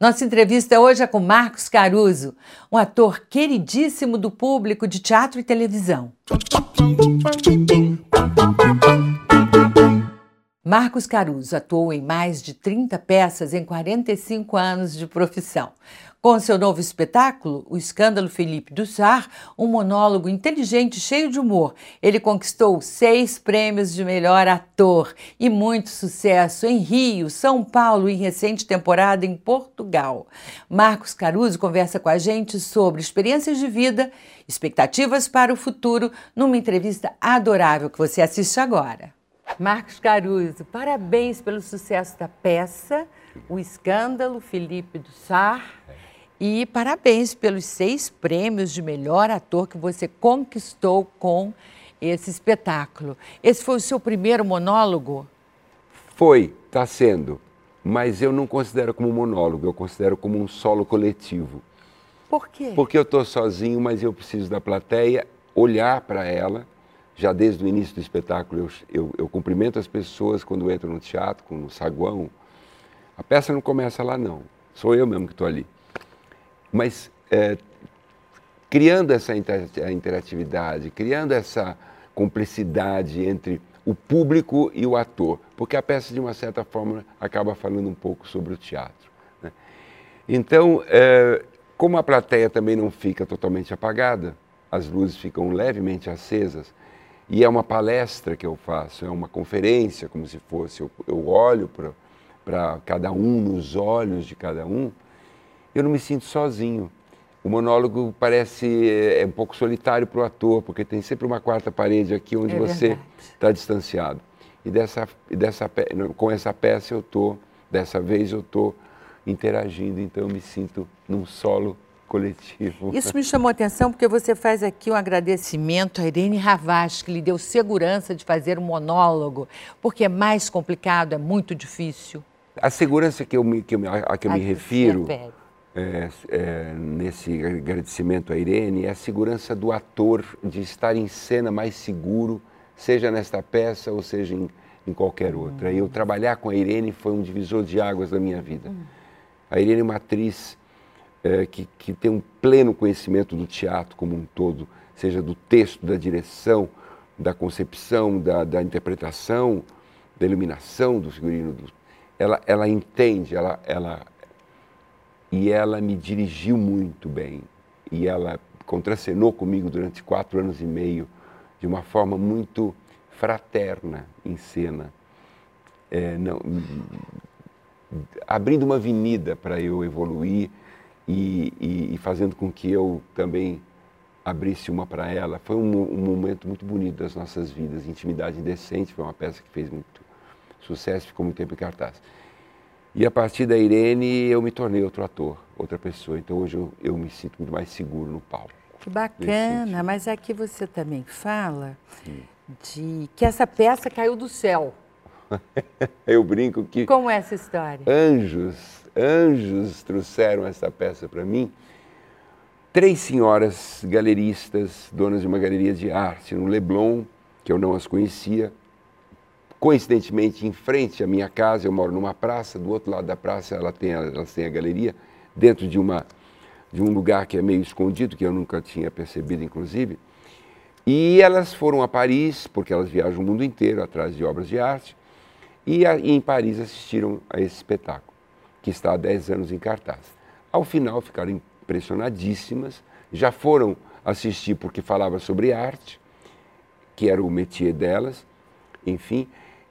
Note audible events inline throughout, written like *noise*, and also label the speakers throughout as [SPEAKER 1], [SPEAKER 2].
[SPEAKER 1] Nossa entrevista hoje é com Marcos Caruso, um ator queridíssimo do público de teatro e televisão. Marcos Caruso atuou em mais de 30 peças em 45 anos de profissão. Com seu novo espetáculo, O Escândalo Felipe do Sar, um monólogo inteligente cheio de humor, ele conquistou seis prêmios de melhor ator e muito sucesso em Rio, São Paulo e recente temporada em Portugal. Marcos Caruso conversa com a gente sobre experiências de vida, expectativas para o futuro, numa entrevista adorável que você assiste agora. Marcos Caruso, parabéns pelo sucesso da peça O Escândalo Felipe do Sar. E parabéns pelos seis prêmios de melhor ator que você conquistou com esse espetáculo. Esse foi o seu primeiro monólogo?
[SPEAKER 2] Foi, está sendo. Mas eu não considero como monólogo, eu considero como um solo coletivo.
[SPEAKER 1] Por quê?
[SPEAKER 2] Porque eu estou sozinho, mas eu preciso da plateia olhar para ela. Já desde o início do espetáculo, eu, eu, eu cumprimento as pessoas quando entro no teatro, no saguão. A peça não começa lá, não. Sou eu mesmo que estou ali mas é, criando essa interatividade, criando essa cumplicidade entre o público e o ator, porque a peça, de uma certa forma, acaba falando um pouco sobre o teatro. Né? Então, é, como a plateia também não fica totalmente apagada, as luzes ficam levemente acesas, e é uma palestra que eu faço, é uma conferência, como se fosse, eu, eu olho para cada um, nos olhos de cada um, eu não me sinto sozinho. O monólogo parece é, um pouco solitário para o ator, porque tem sempre uma quarta parede aqui onde é você está distanciado. E dessa, dessa, com essa peça eu estou, dessa vez eu estou interagindo, então eu me sinto num solo coletivo.
[SPEAKER 1] Isso me chamou a atenção porque você faz aqui um agradecimento a Irene Ravaz, que lhe deu segurança de fazer um monólogo, porque é mais complicado, é muito difícil.
[SPEAKER 2] A segurança que eu me, que eu, a que eu me refiro é, é, nesse agradecimento a Irene é a segurança do ator de estar em cena mais seguro, seja nesta peça ou seja em, em qualquer outra. E eu trabalhar com a Irene foi um divisor de águas da minha vida. A Irene é uma atriz é, que, que tem um pleno conhecimento do teatro como um todo, seja do texto, da direção, da concepção, da, da interpretação, da iluminação do figurino. Do, ela, ela entende, ela, ela, e ela me dirigiu muito bem. E ela contracenou comigo durante quatro anos e meio de uma forma muito fraterna em cena, é, não, abrindo uma avenida para eu evoluir e, e, e, fazendo com que eu também abrisse uma para ela. Foi um, um, momento muito bonito das nossas vidas. Intimidade Indecente foi uma peça que fez muito sucesso, ficou muito tempo em cartaz. E a partir da Irene eu me tornei outro ator, outra pessoa. Então hoje eu, eu me sinto muito mais seguro no palco.
[SPEAKER 1] Que bacana, mas aqui você também fala hum. de que essa peça caiu do céu. *laughs*
[SPEAKER 2] eu brinco que.
[SPEAKER 1] Como é essa história?
[SPEAKER 2] Anjos, anjos trouxeram essa peça para mim. Três senhoras galeristas, donas de uma galeria de arte no Leblon, que eu não as conhecia, coincidentemente em frente à minha casa, eu moro numa praça, do outro lado da praça ela tem a, ela tem a galeria, dentro de, uma, de um lugar que é meio escondido, que eu nunca tinha percebido, inclusive. E elas foram a Paris, porque elas viajam o mundo inteiro atrás de obras de arte, e, a, e em Paris assistiram a esse espetáculo, que está há 10 anos em cartaz. Ao final ficaram impressionadíssimas, já foram assistir porque falava sobre arte, que era o métier delas, enfim,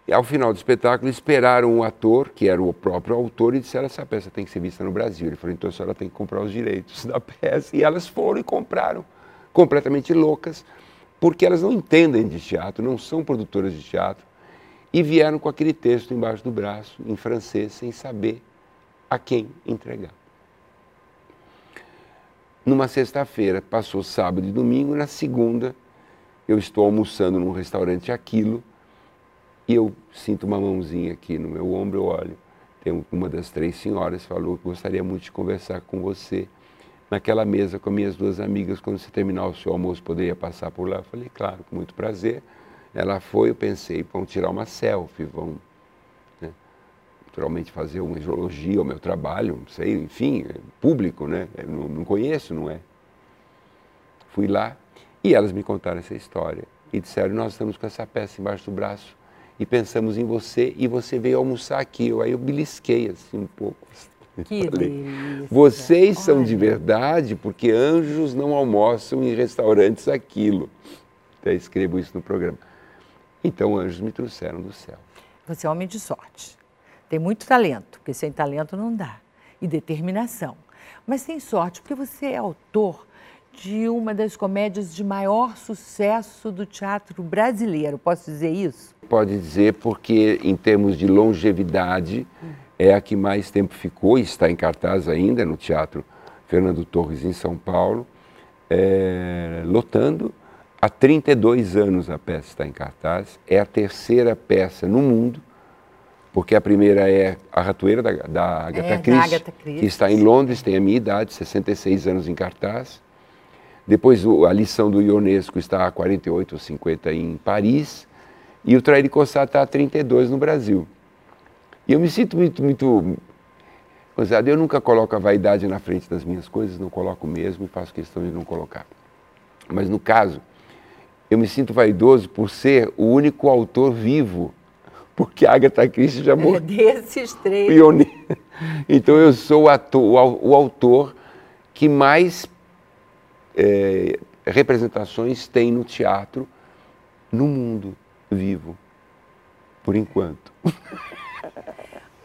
[SPEAKER 2] e, ao final do espetáculo, esperaram um ator, que era o próprio autor, e disseram: essa peça tem que ser vista no Brasil. Ele falou: então a senhora tem que comprar os direitos *laughs* da peça. E elas foram e compraram, completamente loucas, porque elas não entendem de teatro, não são produtoras de teatro, e vieram com aquele texto embaixo do braço, em francês, sem saber a quem entregar. Numa sexta-feira, passou sábado e domingo, na segunda, eu estou almoçando num restaurante Aquilo e eu sinto uma mãozinha aqui no meu ombro, eu olho. Tem uma das três senhoras falou que gostaria muito de conversar com você naquela mesa com minhas duas amigas. Quando você terminar o seu almoço, poderia passar por lá? Eu falei, claro, com muito prazer. Ela foi, eu pensei, vão tirar uma selfie, vão. Naturalmente fazer uma geologia ao meu trabalho, não sei, enfim, é público, né? Eu não, não conheço, não é? Fui lá e elas me contaram essa história e disseram: Nós estamos com essa peça embaixo do braço e pensamos em você e você veio almoçar aqui. Eu, aí eu belisquei assim um pouco.
[SPEAKER 1] Que *laughs* Falei, delícia.
[SPEAKER 2] Vocês Olha. são de verdade porque anjos não almoçam em restaurantes aquilo. Até escrevo isso no programa. Então anjos me trouxeram do céu.
[SPEAKER 1] Você é homem de sorte. Tem muito talento, porque sem talento não dá. E determinação. Mas tem sorte, porque você é autor de uma das comédias de maior sucesso do teatro brasileiro. Posso dizer isso?
[SPEAKER 2] Pode dizer, porque em termos de longevidade, é a que mais tempo ficou e está em cartaz ainda no Teatro Fernando Torres, em São Paulo, é, lotando. Há 32 anos a peça está em cartaz. É a terceira peça no mundo, porque a primeira é A Ratoeira da, da Agatha, é, Christie, da Agatha Christie, que está em Londres, tem a minha idade, 66 anos em cartaz. Depois a lição do Ionesco está a 48 ou 50 em Paris. E o Trair de Coçar está a 32 no Brasil. E eu me sinto muito, muito. Eu nunca coloco a vaidade na frente das minhas coisas, não coloco mesmo e faço questão de não colocar. Mas no caso, eu me sinto vaidoso por ser o único autor vivo, porque a Agatha Christie já morreu. É
[SPEAKER 1] desses três.
[SPEAKER 2] Então eu sou o, ator, o autor que mais é, representações tem no teatro no mundo vivo, por enquanto.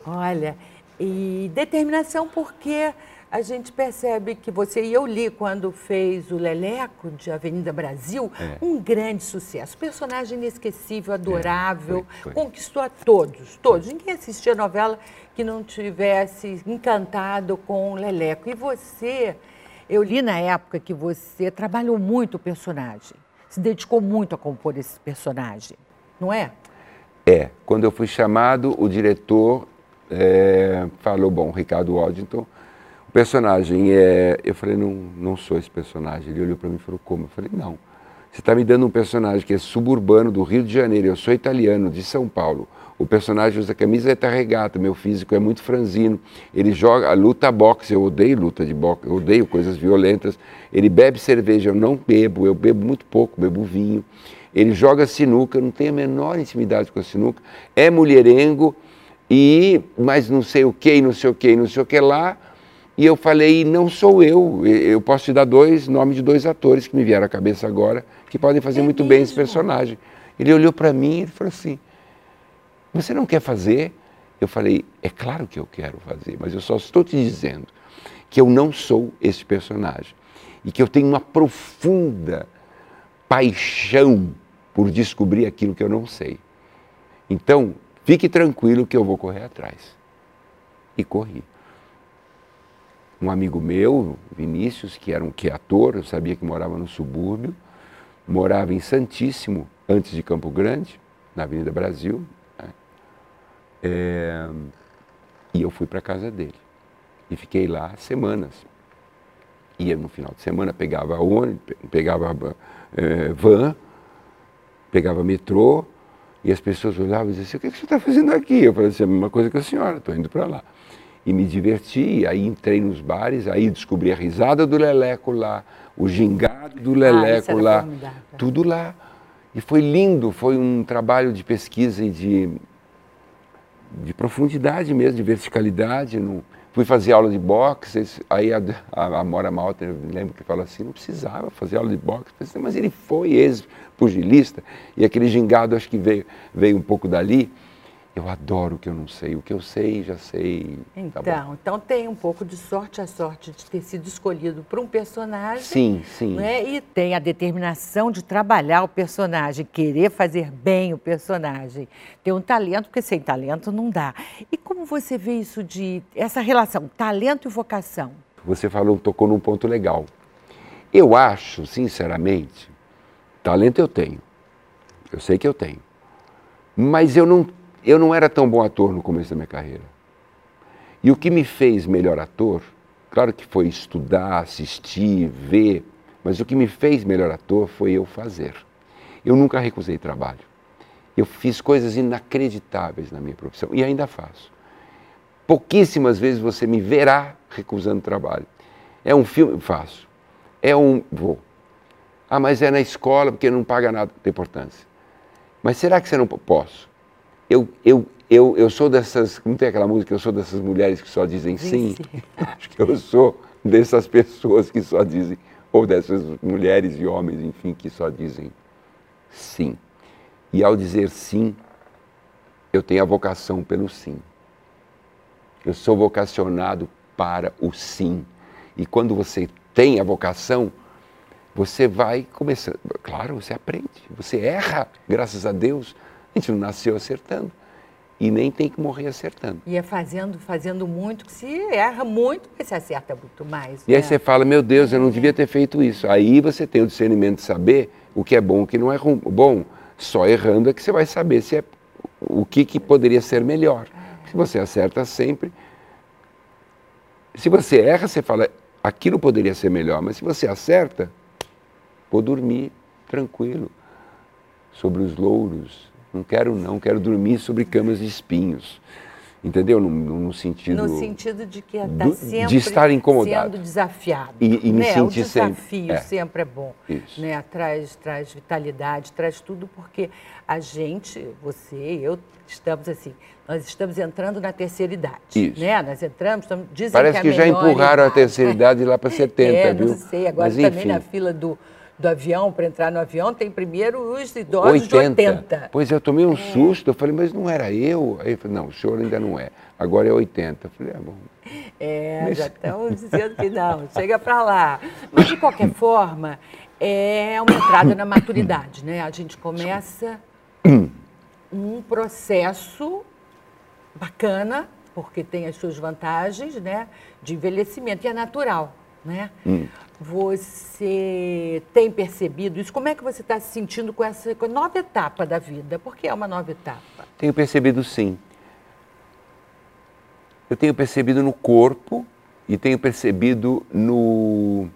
[SPEAKER 1] Olha, e determinação porque a gente percebe que você, e eu li quando fez o Leleco de Avenida Brasil, é. um grande sucesso. Personagem inesquecível, adorável, é, foi, foi. conquistou a todos, todos. Ninguém assistia a novela que não tivesse encantado com o Leleco. E você, eu li na época que você trabalhou muito o personagem, se dedicou muito a compor esse personagem, não é?
[SPEAKER 2] É. Quando eu fui chamado, o diretor é, falou, bom, Ricardo Waddington, o personagem é... Eu falei, não, não sou esse personagem. Ele olhou para mim e falou, como? Eu falei, não. Você está me dando um personagem que é suburbano do Rio de Janeiro, eu sou italiano, de São Paulo. O personagem usa camiseta regata, meu físico é muito franzino. Ele joga, luta boxe, eu odeio luta de boxe, eu odeio coisas violentas. Ele bebe cerveja, eu não bebo, eu bebo muito pouco, bebo vinho. Ele joga sinuca, eu não tenho a menor intimidade com a sinuca. É mulherengo, e mas não sei o que, não sei o que, não sei o que lá. E eu falei, não sou eu, eu posso te dar dois nomes de dois atores que me vieram à cabeça agora, que podem fazer é muito mesmo? bem esse personagem. Ele olhou para mim e falou assim, você não quer fazer? Eu falei, é claro que eu quero fazer, mas eu só estou te dizendo que eu não sou esse personagem. E que eu tenho uma profunda paixão por descobrir aquilo que eu não sei. Então, fique tranquilo que eu vou correr atrás. E corri. Um amigo meu, Vinícius, que era um que ator, eu sabia que morava no subúrbio, morava em Santíssimo, antes de Campo Grande, na Avenida Brasil, é, e eu fui para a casa dele. E fiquei lá semanas. Ia no final de semana, pegava ônibus, pegava é, van, pegava metrô, e as pessoas olhavam e diziam assim, o que, que você está fazendo aqui? Eu falei assim, a mesma coisa que a senhora, estou indo para lá. E me diverti, aí entrei nos bares, aí descobri a risada do Leleco lá, o gingado do ah, Leleco ah, lá, tudo lá. E foi lindo, foi um trabalho de pesquisa e de de profundidade mesmo, de verticalidade. Não... Fui fazer aula de boxe, aí a, a, a Mora Malta, eu lembro que fala assim, não precisava fazer aula de boxe, assim, mas ele foi ex-pugilista, e aquele gingado acho que veio, veio um pouco dali. Eu adoro o que eu não sei. O que eu sei, já sei.
[SPEAKER 1] Tá então, tá então tem um pouco de sorte, a sorte de ter sido escolhido para um personagem.
[SPEAKER 2] Sim, sim.
[SPEAKER 1] Né? E tem a determinação de trabalhar o personagem, querer fazer bem o personagem. Ter um talento, porque sem talento não dá. E como você vê isso de essa relação, talento e vocação?
[SPEAKER 2] Você falou, tocou num ponto legal. Eu acho, sinceramente, talento eu tenho. Eu sei que eu tenho. Mas eu não eu não era tão bom ator no começo da minha carreira. E o que me fez melhor ator, claro que foi estudar, assistir, ver, mas o que me fez melhor ator foi eu fazer. Eu nunca recusei trabalho. Eu fiz coisas inacreditáveis na minha profissão e ainda faço. pouquíssimas vezes você me verá recusando trabalho. É um filme, faço. É um, vou. Ah, mas é na escola porque não paga nada, tem importância. Mas será que você não posso? Eu, eu, eu, eu sou dessas, não tem aquela música, eu sou dessas mulheres que só dizem sim? sim. *laughs* Acho que eu sou dessas pessoas que só dizem, ou dessas mulheres e homens, enfim, que só dizem sim. E ao dizer sim, eu tenho a vocação pelo sim. Eu sou vocacionado para o sim. E quando você tem a vocação, você vai começando. Claro, você aprende, você erra, graças a Deus. Gente não nasceu acertando. E nem tem que morrer acertando.
[SPEAKER 1] E é fazendo, fazendo muito, que se erra muito, você acerta muito mais.
[SPEAKER 2] E né? aí você fala, meu Deus, eu não devia ter feito isso. Aí você tem o discernimento de saber o que é bom e o que não é bom. Só errando é que você vai saber se é o que, que poderia ser melhor. Se você acerta sempre. Se você erra, você fala, aquilo poderia ser melhor. Mas se você acerta, vou dormir tranquilo sobre os louros. Não quero não, quero dormir sobre camas de espinhos. Entendeu? No, no sentido.
[SPEAKER 1] No sentido de que está sempre
[SPEAKER 2] de estar incomodado.
[SPEAKER 1] sendo desafiado.
[SPEAKER 2] E, e me
[SPEAKER 1] né?
[SPEAKER 2] sentir
[SPEAKER 1] o desafio
[SPEAKER 2] sempre, é.
[SPEAKER 1] sempre é bom.
[SPEAKER 2] Isso.
[SPEAKER 1] Né? Traz, traz vitalidade, traz tudo, porque a gente, você, eu, estamos assim, nós estamos entrando na terceira idade.
[SPEAKER 2] Isso.
[SPEAKER 1] Né? Nós entramos, estamos, dizem
[SPEAKER 2] Parece
[SPEAKER 1] que,
[SPEAKER 2] que já empurraram idade. a terceira idade lá para 70, *laughs*
[SPEAKER 1] é,
[SPEAKER 2] viu?
[SPEAKER 1] Não sei, agora
[SPEAKER 2] Mas,
[SPEAKER 1] também
[SPEAKER 2] enfim.
[SPEAKER 1] na fila do do avião, para entrar no avião, tem primeiro os idosos 80. de 80.
[SPEAKER 2] Pois eu tomei um é. susto, eu falei, mas não era eu? Aí ele falou, não, o senhor ainda não é, agora é 80. Eu falei, é bom.
[SPEAKER 1] É, mas... já estão dizendo que não, chega para lá. Mas, de qualquer forma, é uma entrada na maturidade, né? A gente começa um processo bacana, porque tem as suas vantagens, né? De envelhecimento, e é natural, né?
[SPEAKER 2] Hum.
[SPEAKER 1] Você tem percebido isso? Como é que você está se sentindo com essa nova etapa da vida? Porque é uma nova etapa.
[SPEAKER 2] Tenho percebido sim. Eu tenho percebido no corpo e tenho percebido no,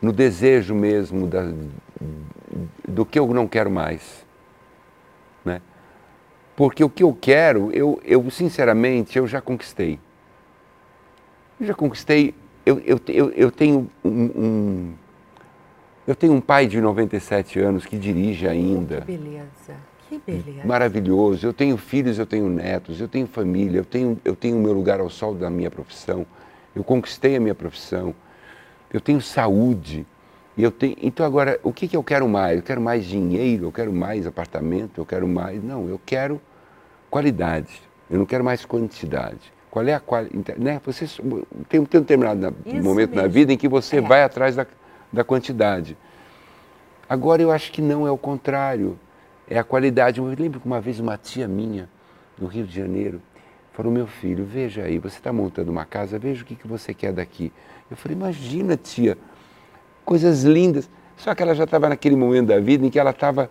[SPEAKER 2] no desejo mesmo da, do que eu não quero mais. Né? Porque o que eu quero, eu, eu sinceramente, eu já conquistei. Eu já conquistei eu, eu, eu, eu tenho um, um, eu tenho um pai de 97 anos que dirige ainda.
[SPEAKER 1] Que beleza, que beleza.
[SPEAKER 2] Maravilhoso. Eu tenho filhos, eu tenho netos, eu tenho família, eu tenho eu tenho o meu lugar ao sol da minha profissão. Eu conquistei a minha profissão. Eu tenho saúde. Eu tenho, então agora, o que, que eu quero mais? Eu quero mais dinheiro, eu quero mais apartamento, eu quero mais. Não, eu quero qualidade. Eu não quero mais quantidade. Qual é a qualidade? Né? Você tem um determinado Isso momento mesmo. na vida em que você é. vai atrás da, da quantidade. Agora eu acho que não é o contrário. É a qualidade. Eu lembro que uma vez uma tia minha, no Rio de Janeiro, falou: Meu filho, veja aí, você está montando uma casa, veja o que, que você quer daqui. Eu falei: Imagina, tia, coisas lindas. Só que ela já estava naquele momento da vida em que ela estava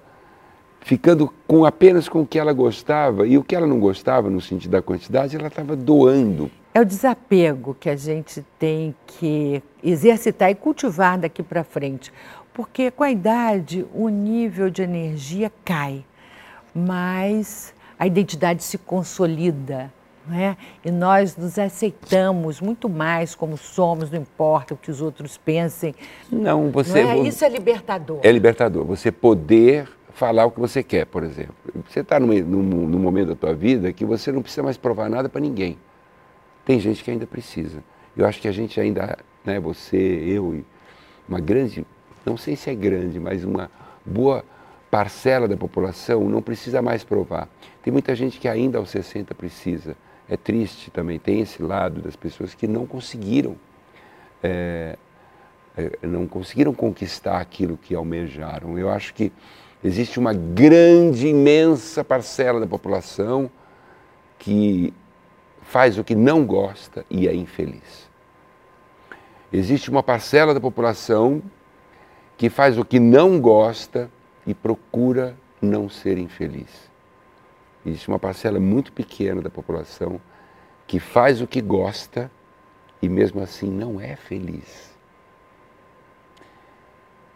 [SPEAKER 2] ficando com apenas com o que ela gostava e o que ela não gostava no sentido da quantidade, ela estava doando.
[SPEAKER 1] É o desapego que a gente tem que exercitar e cultivar daqui para frente, porque com a idade o nível de energia cai, mas a identidade se consolida. É? E nós nos aceitamos muito mais como somos, não importa o que os outros pensem.
[SPEAKER 2] Não, você.
[SPEAKER 1] Não é? Isso é libertador.
[SPEAKER 2] É libertador. Você poder falar o que você quer, por exemplo. Você está num, num, momento da tua vida que você não precisa mais provar nada para ninguém. Tem gente que ainda precisa. Eu acho que a gente ainda, né, você, eu uma grande, não sei se é grande, mas uma boa parcela da população não precisa mais provar. Tem muita gente que ainda aos 60 precisa. É triste também, tem esse lado das pessoas que não conseguiram, é, não conseguiram conquistar aquilo que almejaram. Eu acho que Existe uma grande, imensa parcela da população que faz o que não gosta e é infeliz. Existe uma parcela da população que faz o que não gosta e procura não ser infeliz. Existe uma parcela muito pequena da população que faz o que gosta e mesmo assim não é feliz.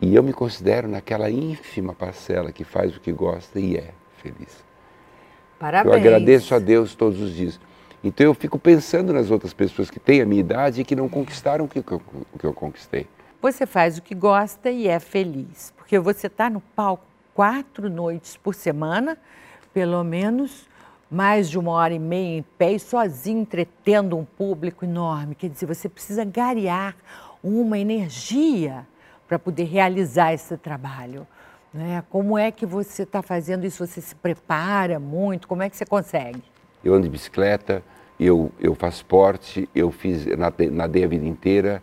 [SPEAKER 2] E eu me considero naquela ínfima parcela que faz o que gosta e é feliz.
[SPEAKER 1] Parabéns.
[SPEAKER 2] Eu agradeço a Deus todos os dias. Então eu fico pensando nas outras pessoas que têm a minha idade e que não conquistaram o que, eu, o que eu conquistei.
[SPEAKER 1] Você faz o que gosta e é feliz, porque você está no palco quatro noites por semana, pelo menos mais de uma hora e meia em pé e sozinho entretendo um público enorme. Quer dizer, você precisa garear uma energia para poder realizar esse trabalho. Né? Como é que você está fazendo isso? Você se prepara muito? Como é que você consegue?
[SPEAKER 2] Eu ando de bicicleta, eu, eu faço esporte, eu fiz, nadei a vida inteira,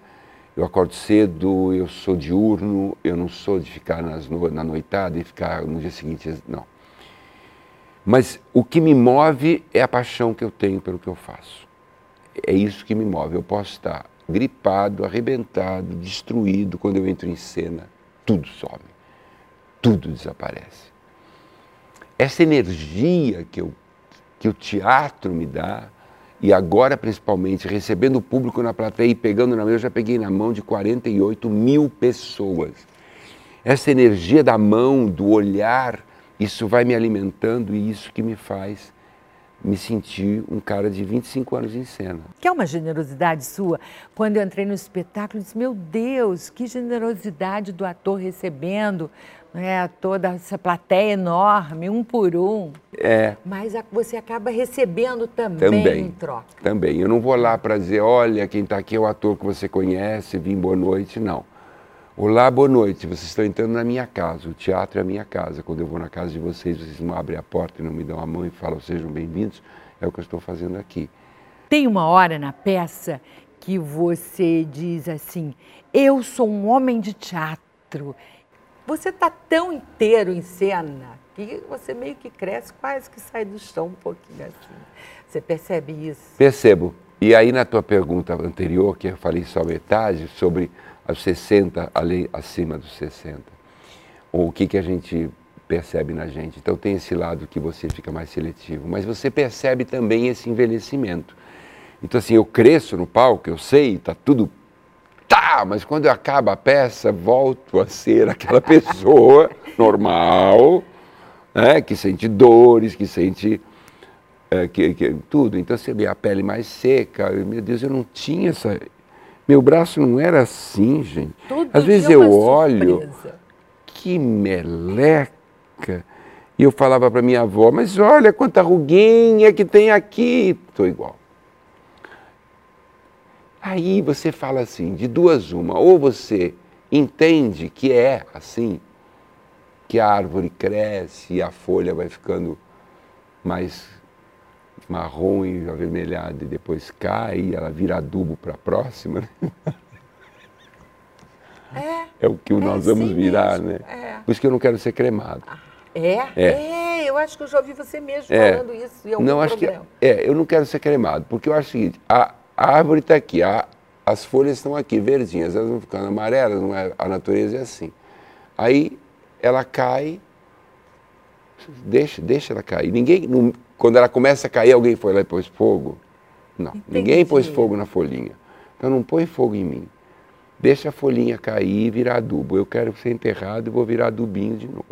[SPEAKER 2] eu acordo cedo, eu sou diurno, eu não sou de ficar nas na noitada e ficar no dia seguinte, não. Mas o que me move é a paixão que eu tenho pelo que eu faço. É isso que me move. Eu posso estar gripado, arrebentado, destruído quando eu entro em cena, tudo some, tudo desaparece. Essa energia que, eu, que o teatro me dá, e agora principalmente recebendo o público na plateia e pegando na mão, eu já peguei na mão de 48 mil pessoas. Essa energia da mão, do olhar, isso vai me alimentando e isso que me faz me sentir um cara de 25 anos em cena.
[SPEAKER 1] Que é uma generosidade sua. Quando eu entrei no espetáculo, eu disse, meu Deus, que generosidade do ator recebendo né, toda essa plateia enorme, um por um.
[SPEAKER 2] É.
[SPEAKER 1] Mas você acaba recebendo também,
[SPEAKER 2] também
[SPEAKER 1] em troca.
[SPEAKER 2] Também. Eu não vou lá para dizer, olha, quem está aqui é o ator que você conhece, vim boa noite, não. Olá, boa noite. Vocês estão entrando na minha casa. O teatro é a minha casa. Quando eu vou na casa de vocês, vocês não abrem a porta e não me dão a mão e falam sejam bem-vindos. É o que eu estou fazendo aqui.
[SPEAKER 1] Tem uma hora na peça que você diz assim: Eu sou um homem de teatro. Você está tão inteiro em cena que você meio que cresce, quase que sai do chão um pouquinho assim. Você percebe isso?
[SPEAKER 2] Percebo. E aí, na tua pergunta anterior, que eu falei só metade, sobre aos 60, ali acima dos 60. Ou o que, que a gente percebe na gente. Então tem esse lado que você fica mais seletivo, mas você percebe também esse envelhecimento. Então assim, eu cresço no palco, eu sei, tá tudo tá, mas quando acaba a peça, volto a ser aquela *laughs* pessoa normal, né, que sente dores, que sente é, que, que, tudo. Então você vê a pele mais seca, meu Deus, eu não tinha essa meu braço não era assim, gente.
[SPEAKER 1] Todo
[SPEAKER 2] Às vezes eu olho, surpresa. que meleca. E eu falava para minha avó, mas olha quanta ruguinha que tem aqui. Estou igual. Aí você fala assim, de duas uma, ou você entende que é assim, que a árvore cresce e a folha vai ficando mais marrom e avermelhada e depois cai e ela vira adubo para a próxima. Né?
[SPEAKER 1] É,
[SPEAKER 2] é o que é nós vamos
[SPEAKER 1] assim
[SPEAKER 2] virar,
[SPEAKER 1] mesmo.
[SPEAKER 2] né?
[SPEAKER 1] É.
[SPEAKER 2] Por isso que eu não quero ser cremado.
[SPEAKER 1] É?
[SPEAKER 2] É.
[SPEAKER 1] é? eu acho que eu já ouvi você mesmo
[SPEAKER 2] É.
[SPEAKER 1] falando isso em algum
[SPEAKER 2] Não, acho que
[SPEAKER 1] programa.
[SPEAKER 2] é, eu não quero ser cremado, porque eu acho o seguinte, a, a árvore está aqui, a, as folhas estão aqui, verdinhas, elas vão ficando amarelas, não é, a natureza é assim. Aí ela cai, deixa, deixa ela cair. Ninguém, não- quando ela começa a cair, alguém foi lá e pôs fogo? Não,
[SPEAKER 1] Entendi.
[SPEAKER 2] ninguém pôs fogo na folhinha. Então não põe fogo em mim. Deixa a folhinha cair e virar adubo. Eu quero ser enterrado e vou virar adubinho de novo.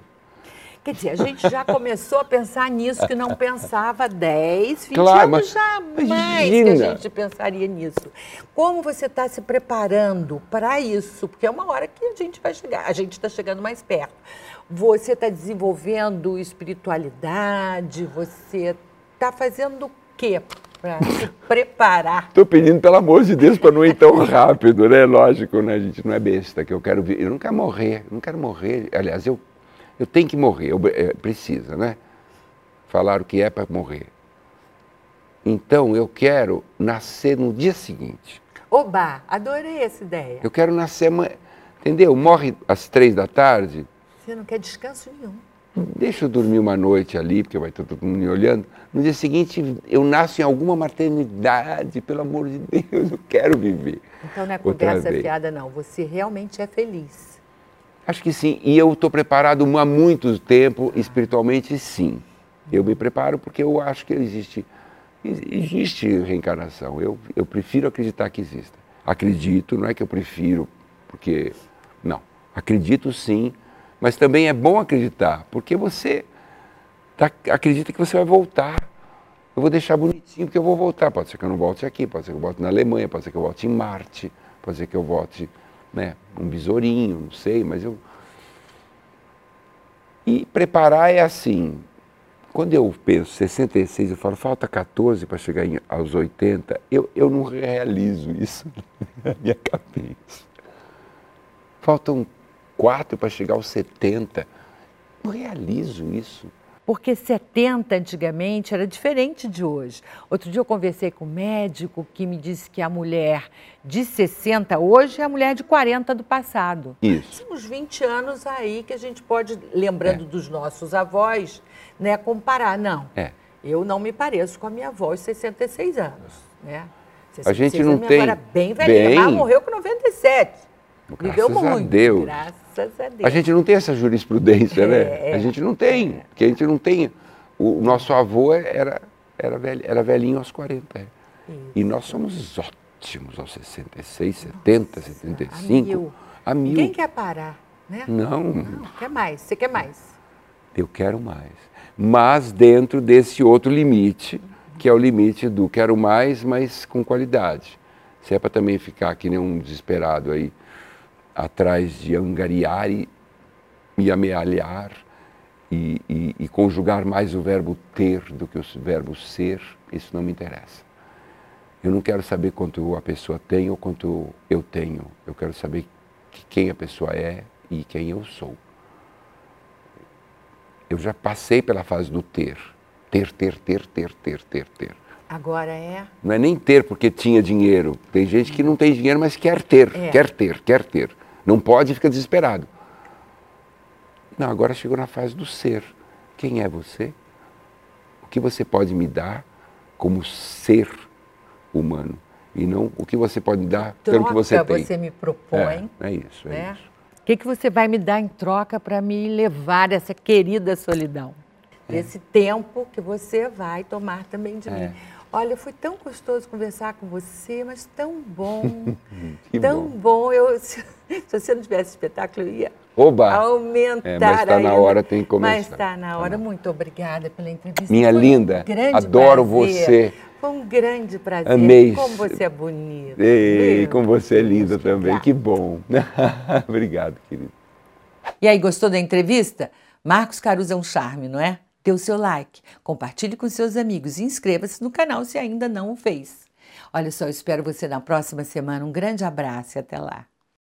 [SPEAKER 1] Quer dizer, a gente já começou a pensar nisso que não pensava há 10, 20
[SPEAKER 2] Claro,
[SPEAKER 1] anos jamais que a
[SPEAKER 2] imagina.
[SPEAKER 1] gente pensaria nisso. Como você está se preparando para isso? Porque é uma hora que a gente vai chegar, a gente está chegando mais perto. Você está desenvolvendo espiritualidade? Você está fazendo o quê para *laughs* se preparar?
[SPEAKER 2] Estou pedindo, pelo amor de Deus, para não ir tão rápido, né? Lógico, né? A gente não é besta, que eu quero vi- Eu não quero morrer, não quero morrer. Aliás, eu, eu tenho que morrer, eu, é, precisa, né? Falar o que é para morrer. Então, eu quero nascer no dia seguinte.
[SPEAKER 1] Oba, adorei essa ideia.
[SPEAKER 2] Eu quero nascer amanhã. Entendeu? Morre às três da tarde,
[SPEAKER 1] Você não quer descanso nenhum.
[SPEAKER 2] deixa eu dormir uma noite ali, porque vai estar todo mundo me olhando. No dia seguinte, eu nasço em alguma maternidade, pelo amor de Deus, eu quero viver.
[SPEAKER 1] Então não é conversa fiada, não. Você realmente é feliz.
[SPEAKER 2] Acho que sim. E eu estou preparado há muito tempo, espiritualmente, sim. Eu me preparo porque eu acho que existe, existe reencarnação. Eu, eu prefiro acreditar que exista. Acredito, não é que eu prefiro, porque. Não. Acredito sim, mas também é bom acreditar, porque você tá- acredita que você vai voltar. eu vou deixar bonitinho porque eu vou voltar. Pode ser que eu não volte aqui, pode ser que eu volte na Alemanha, pode ser que eu volte em Marte, pode ser que eu volte, né, um besourinho, não sei, mas eu. E preparar é assim. Quando eu penso 66, eu falo, falta 14 para chegar em, aos 80, eu, eu não realizo isso *laughs* na minha cabeça. Faltam 4 para chegar aos 70. Não realizo isso.
[SPEAKER 1] Porque 70 antigamente era diferente de hoje. Outro dia eu conversei com um médico que me disse que a mulher de 60 hoje é a mulher de 40 do passado.
[SPEAKER 2] Isso.
[SPEAKER 1] Uns 20 anos aí que a gente pode, lembrando é. dos nossos avós, né, comparar. Não,
[SPEAKER 2] é.
[SPEAKER 1] eu não me pareço com a minha avó de 66 anos. Né?
[SPEAKER 2] 66 a gente não tem...
[SPEAKER 1] Agora bem velhinha, bem... mas morreu com 97.
[SPEAKER 2] Viveu Graças muito. A Deus.
[SPEAKER 1] Graças a Deus.
[SPEAKER 2] A gente não tem essa jurisprudência, né? é? A gente não tem. É. Porque a gente não tem. O nosso avô era, era, velho, era velhinho aos 40. É. E nós somos ótimos aos 66, 70, 75. A mil. A mil.
[SPEAKER 1] Quem quer parar? Né?
[SPEAKER 2] Não.
[SPEAKER 1] não. Quer mais? Você quer mais?
[SPEAKER 2] Eu quero mais. Mas dentro desse outro limite, que é o limite do quero mais, mas com qualidade. Se é para também ficar que nem um desesperado aí, atrás de angariar e, e amealhar e, e, e, conjugar mais o verbo ter do que o verbo ser, isso não me interessa. Eu não quero saber quanto a pessoa tem ou quanto eu tenho. Eu quero saber quem a pessoa é e quem eu sou. Eu já passei pela fase do ter. Ter, ter, ter, ter, ter, ter, ter.
[SPEAKER 1] Agora é?
[SPEAKER 2] Não é nem ter porque tinha dinheiro. Tem gente que não tem dinheiro, mas quer ter, é. quer ter, quer ter. Não pode e fica desesperado. Não, agora chegou na fase do ser. Quem é você? O que você pode me dar como ser humano? E não o que você pode me dar troca pelo que você tem.
[SPEAKER 1] você me propõe.
[SPEAKER 2] É, é isso, é né? isso.
[SPEAKER 1] O que, que você vai me dar em troca para me levar essa querida solidão? É. Esse tempo que você vai tomar também de é. mim. Olha, foi tão gostoso conversar com você, mas tão bom. *laughs* tão bom. bom. Eu, *laughs* se, se, você não tivesse espetáculo, eu ia
[SPEAKER 2] Oba.
[SPEAKER 1] aumentar.
[SPEAKER 2] É, mas está na hora, tem que começar.
[SPEAKER 1] Mas está na hora. Muito obrigada pela entrevista.
[SPEAKER 2] Minha
[SPEAKER 1] foi
[SPEAKER 2] linda,
[SPEAKER 1] um
[SPEAKER 2] adoro
[SPEAKER 1] prazer.
[SPEAKER 2] você.
[SPEAKER 1] Foi um grande prazer.
[SPEAKER 2] Amei.
[SPEAKER 1] Como você é bonita.
[SPEAKER 2] Ei, como você é linda Deus também. Que bom. *laughs* Obrigado, querido.
[SPEAKER 1] E aí, gostou da entrevista? Marcos Caruso é um charme, não é? Dê o seu like, compartilhe com seus amigos e inscreva-se no canal se ainda não o fez. Olha só, eu espero você na próxima semana. Um grande abraço e até lá.